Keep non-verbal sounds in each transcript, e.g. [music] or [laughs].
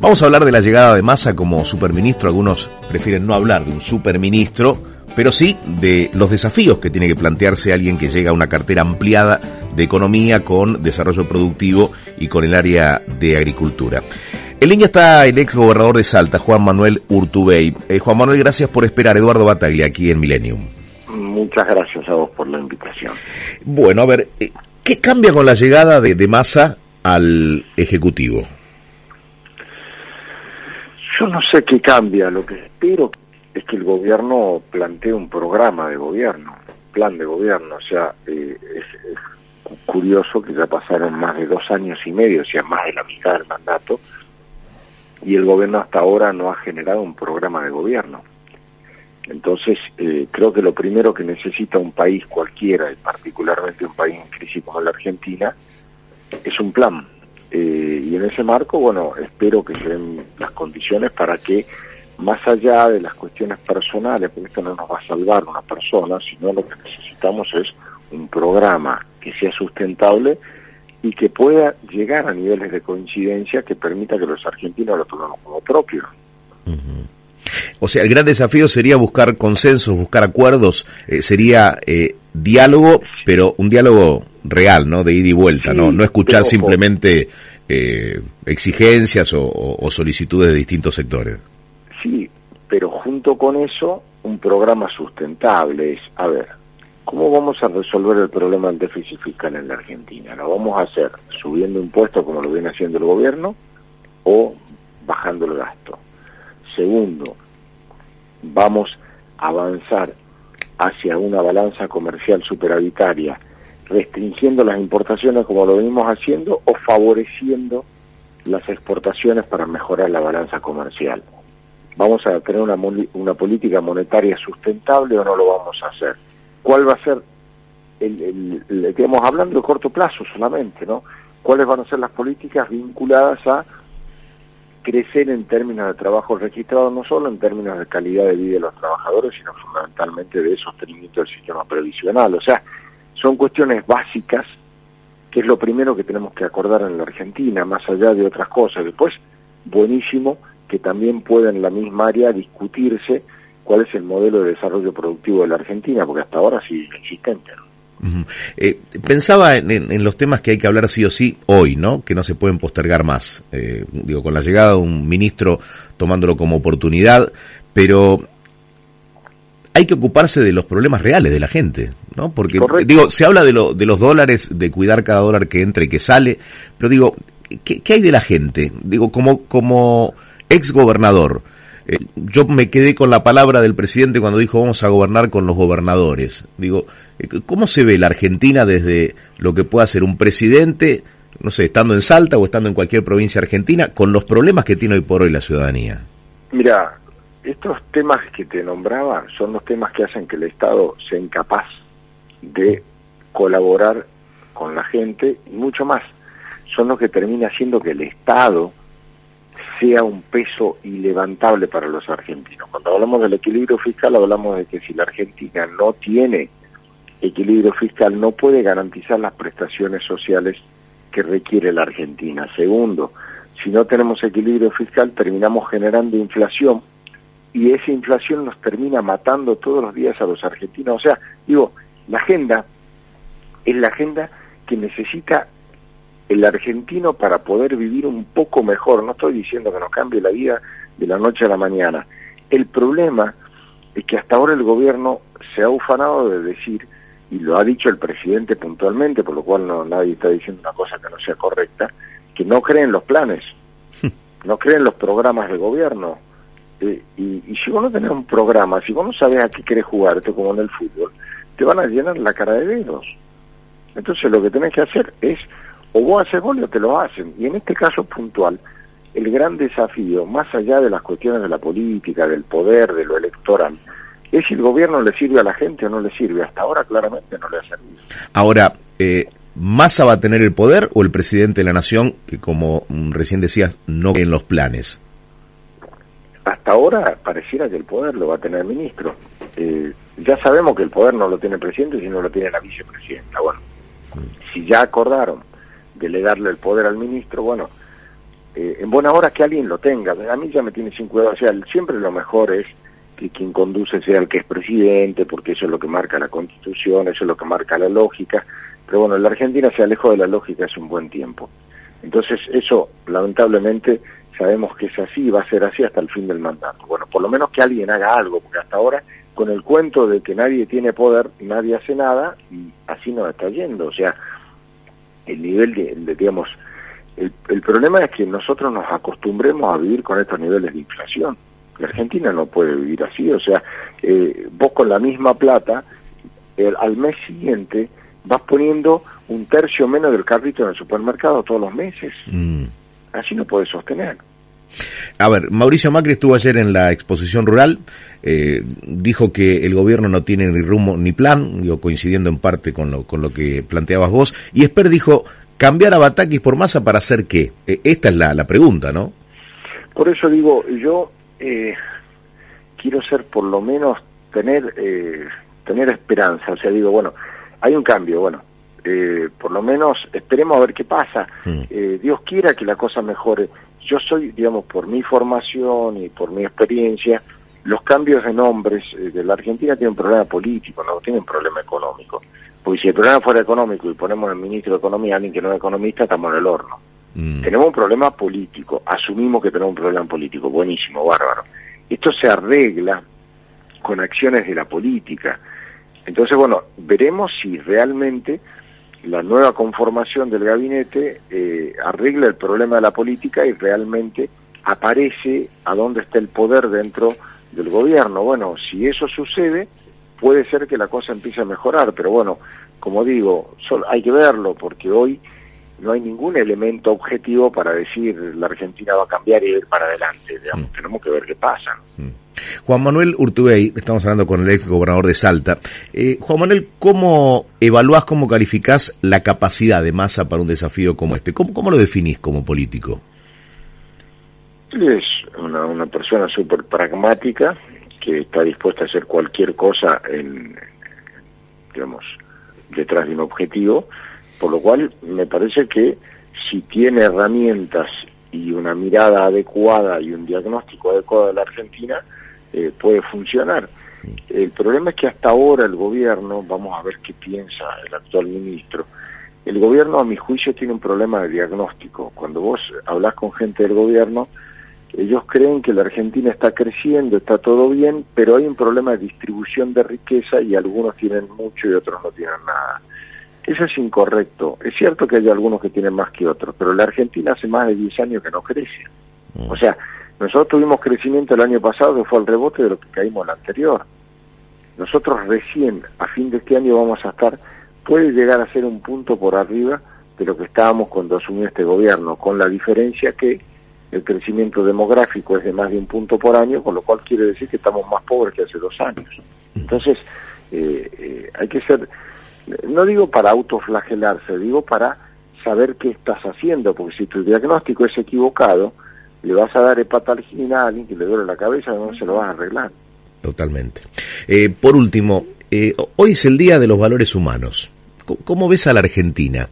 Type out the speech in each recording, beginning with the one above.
Vamos a hablar de la llegada de Massa como superministro. Algunos prefieren no hablar de un superministro, pero sí de los desafíos que tiene que plantearse alguien que llega a una cartera ampliada de economía con desarrollo productivo y con el área de agricultura. En línea está el ex gobernador de Salta, Juan Manuel Urtubey. Eh, Juan Manuel, gracias por esperar. Eduardo Bataglia, aquí en Millennium. Muchas gracias a vos por la invitación. Bueno, a ver, eh, ¿qué cambia con la llegada de, de Massa al Ejecutivo? Yo no sé qué cambia, lo que espero es que el gobierno plantee un programa de gobierno, plan de gobierno, o sea, eh, es, curioso que ya pasaron más de dos años y medio, o sea, más de la mitad del mandato, y el gobierno hasta ahora no ha generado un programa de gobierno. Entonces, eh, creo que lo primero que necesita un país cualquiera, y particularmente un país en crisis como la Argentina, es un plan, eh, y en ese marco, bueno, espero que se den las condiciones para que, más allá de las cuestiones personales, porque esto no nos va a salvar una persona, sino lo que necesitamos es un programa que sea sustentable y que pueda llegar a niveles de coincidencia que permita que los argentinos lo tomemos como propio. Uh -huh. O sea, el gran desafío sería buscar consensos, buscar acuerdos, eh, sería eh, diálogo, pero un diálogo real, ¿no? De ida y vuelta, sí, ¿no? No escuchar simplemente eh, exigencias o, o, solicitudes de distintos sectores. Sí, pero junto con eso, un programa sustentable es, a ver, ¿cómo vamos a resolver el problema del déficit fiscal en la Argentina? ¿Lo vamos a hacer subiendo impuestos como lo viene haciendo el gobierno o bajando el gasto? Segundo, vamos a avanzar hacia una balanza comercial superavitaria, restringiendo las importaciones como lo venimos haciendo o favoreciendo las exportaciones para mejorar la balanza comercial. ¿Vamos a tener una, una política monetaria sustentable o no lo vamos a hacer? ¿Cuál va a ser, el, el, digamos, hablando de corto plazo solamente, ¿no? ¿Cuáles van a ser las políticas vinculadas a crecer en términos de trabajo registrado, no solo en términos de calidad de vida de los trabajadores, sino fundamentalmente de sostenimiento del sistema previsional. O sea, son cuestiones básicas que es lo primero que tenemos que acordar en la Argentina, más allá de otras cosas. Después, buenísimo que también pueda en la misma área discutirse cuál es el modelo de desarrollo productivo de la Argentina, porque hasta ahora sí es eh, pensaba en, en, en, los temas que hay que hablar sí o sí hoy, ¿no? Que no se pueden postergar más. Eh, digo, con la llegada de un ministro tomándolo como oportunidad, pero hay que ocuparse de los problemas reales de la gente, ¿no? Porque, Correcto. digo, se habla de, lo, de los dólares, de cuidar cada dólar que entra y que sale, pero digo, ¿qué, qué hay de la gente? Digo, como, como ex gobernador, eh, yo me quedé con la palabra del presidente cuando dijo vamos a gobernar con los gobernadores. Digo, eh, ¿cómo se ve la Argentina desde lo que pueda ser un presidente, no sé, estando en Salta o estando en cualquier provincia argentina, con los problemas que tiene hoy por hoy la ciudadanía? Mira, estos temas que te nombraba son los temas que hacen que el Estado sea incapaz de colaborar con la gente y mucho más. Son los que termina haciendo que el Estado sea un peso ilevantable para los argentinos. Cuando hablamos del equilibrio fiscal hablamos de que si la Argentina no tiene equilibrio fiscal no puede garantizar las prestaciones sociales que requiere la Argentina. Segundo, si no tenemos equilibrio fiscal terminamos generando inflación y esa inflación nos termina matando todos los días a los argentinos. O sea, digo, la agenda es la agenda que necesita el argentino para poder vivir un poco mejor. No estoy diciendo que nos cambie la vida de la noche a la mañana. El problema es que hasta ahora el gobierno se ha ufanado de decir, y lo ha dicho el presidente puntualmente, por lo cual no nadie está diciendo una cosa que no sea correcta, que no creen los planes, [laughs] no creen los programas de gobierno. Eh, y, si vos no tenés un programa, si vos no sabes a qué querés jugar, esto como en el fútbol, te van a llenar la cara de dedos. Entonces lo que tenés que hacer es o vos haces gol o te lo hacen. Y en este caso puntual, el gran desafío, más allá de las cuestiones de la política, del poder, de lo electoral, es si el gobierno le sirve a la gente o no le sirve. Hasta ahora claramente no le ha servido. Ahora, eh, ¿Massa va a tener el poder o el presidente de la nación, que como mm, recién decías, no en los planes? Hasta ahora pareciera que el poder lo va a tener el ministro. Eh, ya sabemos que el poder no lo tiene el presidente, sino lo tiene la vicepresidenta. Bueno, si ya acordaron delegarle el poder al ministro, bueno, eh, en buena hora que alguien lo tenga. A mí ya me tiene sin cuidado. O sea, siempre lo mejor es que quien conduce sea el que es presidente, porque eso es lo que marca la constitución, eso es lo que marca la lógica. Pero bueno, la Argentina se alejó de la lógica hace un buen tiempo. Entonces eso, lamentablemente, sabemos que es así va a ser así hasta el fin del mandato. Bueno, por lo menos que alguien haga algo, porque hasta ahora con el cuento de que nadie tiene poder, nadie hace nada y así nos está yendo. O sea, el nivel de, digamos, el, el, problema es que nosotros nos acostumbremos a vivir con estos niveles de inflación. La Argentina no puede vivir así, o sea, eh, vos con la misma plata, al mes siguiente vas poniendo un tercio menos del carrito en el supermercado todos los meses. Mm. Así no puedes sostener. A ver, Mauricio Macri estuvo ayer en la exposición rural, eh, dijo que el gobierno no tiene ni rumbo ni plan, digo, coincidiendo en parte con lo, con lo que planteabas vos, y Esper dijo, cambiar a Batakis por masa para hacer qué? Eh, esta es la, la pregunta, ¿no? Por eso digo, yo eh, quiero ser por lo menos tener, tener esperanza, o sea, digo, bueno, hay un cambio, bueno, eh, por lo menos esperemos a ver qué pasa. Mm. Eh, Dios quiera que la cosa mejore. Yo soy, digamos, por mi formación y por mi experiencia, los cambios de nombres eh, de la Argentina tienen un problema político, no tienen un problema económico. Porque si el problema fuera económico y ponemos al ministro de Economía a alguien que no es economista, estamos en el horno. Mm. Tenemos un problema político, asumimos que tenemos un problema político, buenísimo, bárbaro. Esto se arregla con acciones de la política entonces, bueno, veremos si realmente la nueva conformación del gabinete eh, arregla el problema de la política y realmente aparece a dónde está el poder dentro del gobierno. Bueno, si eso sucede, puede ser que la cosa empiece a mejorar, pero bueno, como digo, hay que verlo porque hoy no hay ningún elemento objetivo para decir la Argentina va a cambiar y ir para adelante. Digamos, mm. Tenemos que ver qué pasa. Mm. Juan Manuel Urtubey, estamos hablando con el ex gobernador de Salta. Eh, Juan Manuel, ¿cómo evaluás, cómo calificás la capacidad de masa para un desafío como este? ¿Cómo, cómo lo definís como político? Es una, una persona súper pragmática que está dispuesta a hacer cualquier cosa en, digamos, detrás de un objetivo por lo cual, me parece que si tiene herramientas y una mirada adecuada y un diagnóstico adecuado de la Argentina, eh, puede funcionar. El problema es que hasta ahora el gobierno, vamos a ver qué piensa el actual ministro, el gobierno a mi juicio tiene un problema de diagnóstico. Cuando vos hablas con gente del gobierno, ellos creen que la Argentina está creciendo, está todo bien, pero hay un problema de distribución de riqueza y algunos tienen mucho y otros no tienen nada. Eso es incorrecto. Es cierto que hay algunos que tienen más que otros, pero la Argentina hace más de 10 años que no crece. Mm. O sea, nosotros tuvimos crecimiento el año pasado que fue el rebote de lo que caímos el anterior. Nosotros recién, a fin de este año, vamos a estar, puede llegar a ser un punto por arriba de lo que estábamos cuando asumió este gobierno, con la diferencia que el crecimiento demográfico es de más de un punto por año, con lo cual quiere decir que estamos más pobres que hace dos años. Entonces, eh, eh, hay que ser no digo para autoflagelarse, digo para saber qué estás haciendo, porque si tu diagnóstico es equivocado, le vas a dar hepatalgina a alguien que le duele la cabeza, no se lo vas a arreglar. Totalmente. Eh, por último, eh, hoy es el Día de los Valores Humanos. ¿Cómo ves a la Argentina?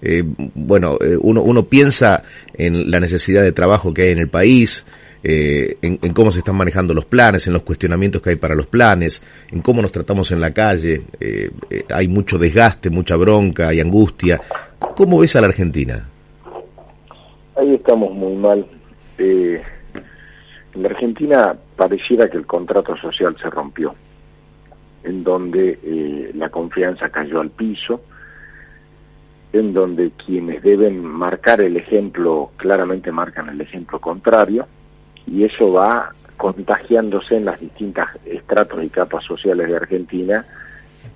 Eh, bueno, uno, uno piensa en la necesidad de trabajo que hay en el país, eh, en, cómo se están manejando los planes, en los cuestionamientos que hay para los planes, en cómo nos tratamos en la calle. Eh, eh, hay mucho desgaste, mucha bronca y angustia. ¿Cómo ves a la Argentina? Ahí estamos muy mal. en la Argentina pareciera que el contrato social se rompió, en donde la confianza cayó al piso, en donde quienes deben marcar el ejemplo claramente marcan el ejemplo contrario, y eso va contagiándose en las distintas estratos y capas sociales de Argentina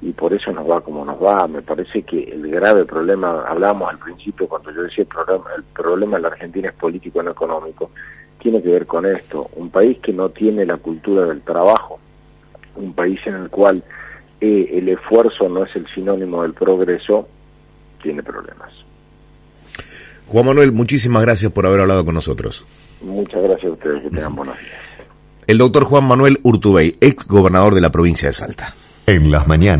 y por eso nos va como nos va. Me parece que el grave problema, hablábamos al principio cuando yo decía el problema, el problema en la Argentina es político, no económico, tiene que ver con esto. Un país que no tiene la cultura del trabajo, un país en el cual eh, el esfuerzo no es el sinónimo del progreso, tiene problemas. Juan Manuel, muchísimas gracias por haber hablado con nosotros. Muchas gracias a ustedes, que tengan buenos días. El doctor Juan Manuel Urtubey, ex gobernador de la provincia de Salta. En las mañanas.